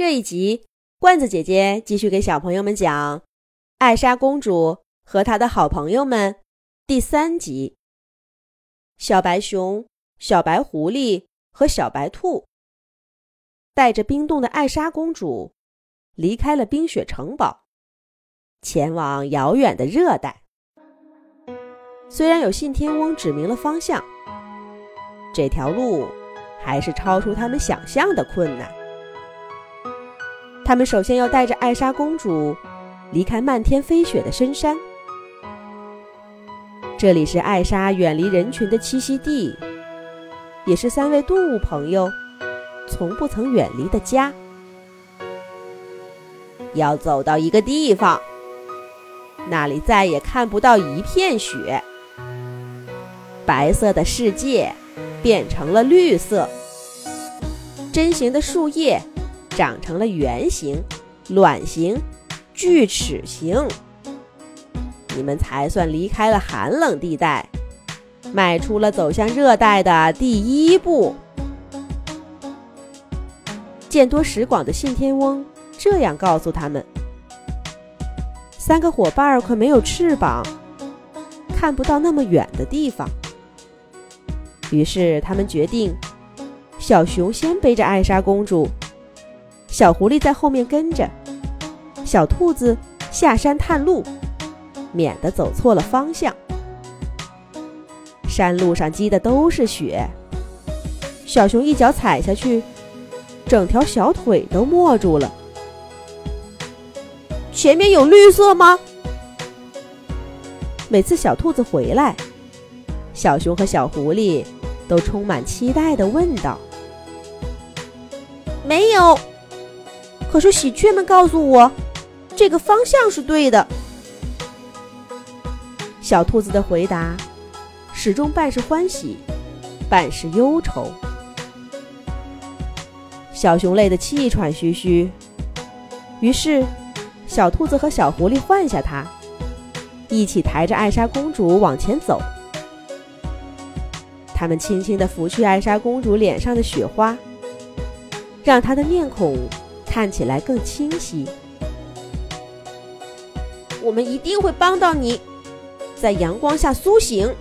这一集，罐子姐姐继续给小朋友们讲《艾莎公主和她的好朋友们》第三集。小白熊、小白狐狸和小白兔带着冰冻的艾莎公主离开了冰雪城堡，前往遥远的热带。虽然有信天翁指明了方向，这条路还是超出他们想象的困难。他们首先要带着艾莎公主离开漫天飞雪的深山，这里是艾莎远离人群的栖息地，也是三位动物朋友从不曾远离的家。要走到一个地方，那里再也看不到一片雪，白色的世界变成了绿色，针形的树叶。长成了圆形、卵形、锯齿形，你们才算离开了寒冷地带，迈出了走向热带的第一步。见多识广的信天翁这样告诉他们：“三个伙伴可没有翅膀，看不到那么远的地方。”于是他们决定，小熊先背着艾莎公主。小狐狸在后面跟着，小兔子下山探路，免得走错了方向。山路上积的都是雪，小熊一脚踩下去，整条小腿都没住了。前面有绿色吗？每次小兔子回来，小熊和小狐狸都充满期待地问道：“没有。”可是喜鹊们告诉我，这个方向是对的。小兔子的回答始终半是欢喜，半是忧愁。小熊累得气喘吁吁，于是小兔子和小狐狸换下它，一起抬着艾莎公主往前走。他们轻轻地拂去艾莎公主脸上的雪花，让她的面孔。看起来更清晰。我们一定会帮到你，在阳光下苏醒。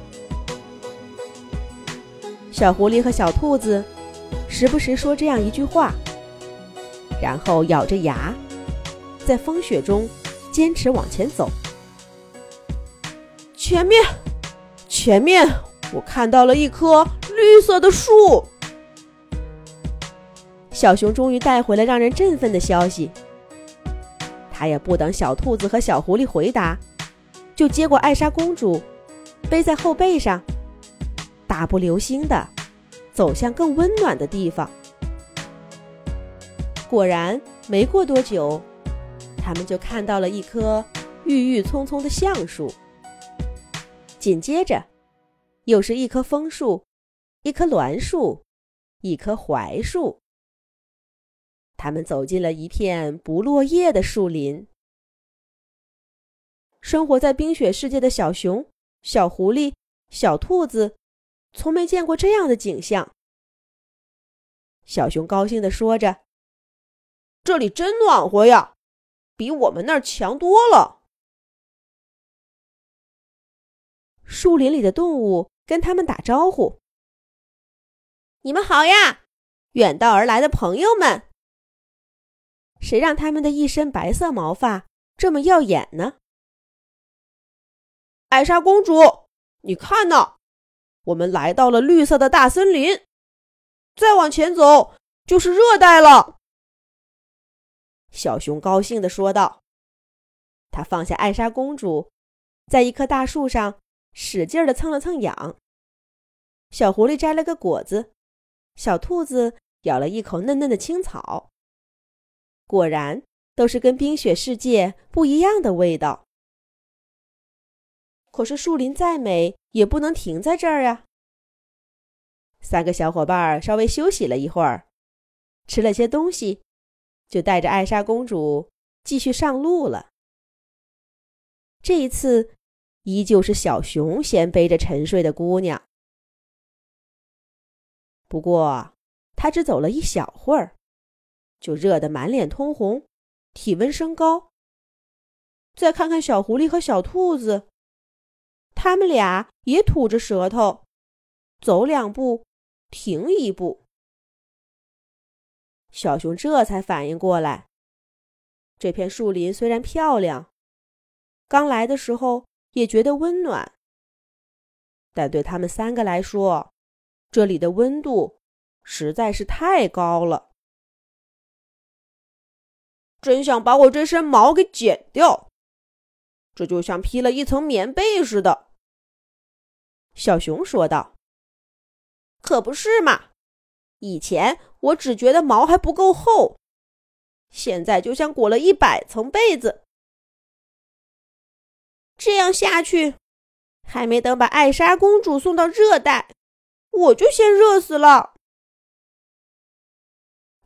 小狐狸和小兔子时不时说这样一句话，然后咬着牙，在风雪中坚持往前走。前面，前面，我看到了一棵绿色的树。小熊终于带回了让人振奋的消息。他也不等小兔子和小狐狸回答，就接过艾莎公主，背在后背上，大步流星地走向更温暖的地方。果然，没过多久，他们就看到了一棵郁郁葱葱的橡树。紧接着，又是一棵枫树，一棵栾树，一棵槐树。他们走进了一片不落叶的树林。生活在冰雪世界的小熊、小狐狸、小兔子，从没见过这样的景象。小熊高兴地说着：“这里真暖和呀，比我们那儿强多了。”树林里的动物跟他们打招呼：“你们好呀，远道而来的朋友们。”谁让他们的一身白色毛发这么耀眼呢？艾莎公主，你看呐，我们来到了绿色的大森林，再往前走就是热带了。小熊高兴地说道。他放下艾莎公主，在一棵大树上使劲地蹭了蹭痒。小狐狸摘了个果子，小兔子咬了一口嫩嫩的青草。果然都是跟冰雪世界不一样的味道。可是树林再美，也不能停在这儿啊。三个小伙伴稍微休息了一会儿，吃了些东西，就带着艾莎公主继续上路了。这一次，依旧是小熊先背着沉睡的姑娘。不过，他只走了一小会儿。就热得满脸通红，体温升高。再看看小狐狸和小兔子，他们俩也吐着舌头，走两步停一步。小熊这才反应过来，这片树林虽然漂亮，刚来的时候也觉得温暖，但对他们三个来说，这里的温度实在是太高了。真想把我这身毛给剪掉，这就像披了一层棉被似的。”小熊说道。“可不是嘛，以前我只觉得毛还不够厚，现在就像裹了一百层被子。这样下去，还没等把艾莎公主送到热带，我就先热死了。”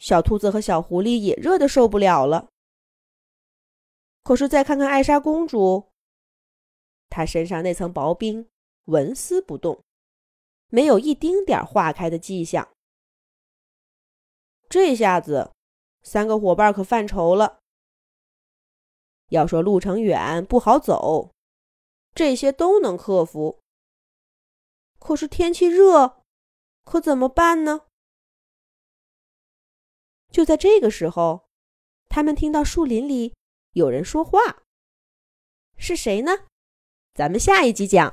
小兔子和小狐狸也热得受不了了。可是再看看艾莎公主，她身上那层薄冰纹丝不动，没有一丁点化开的迹象。这下子，三个伙伴可犯愁了。要说路程远不好走，这些都能克服。可是天气热，可怎么办呢？就在这个时候，他们听到树林里有人说话。是谁呢？咱们下一集讲。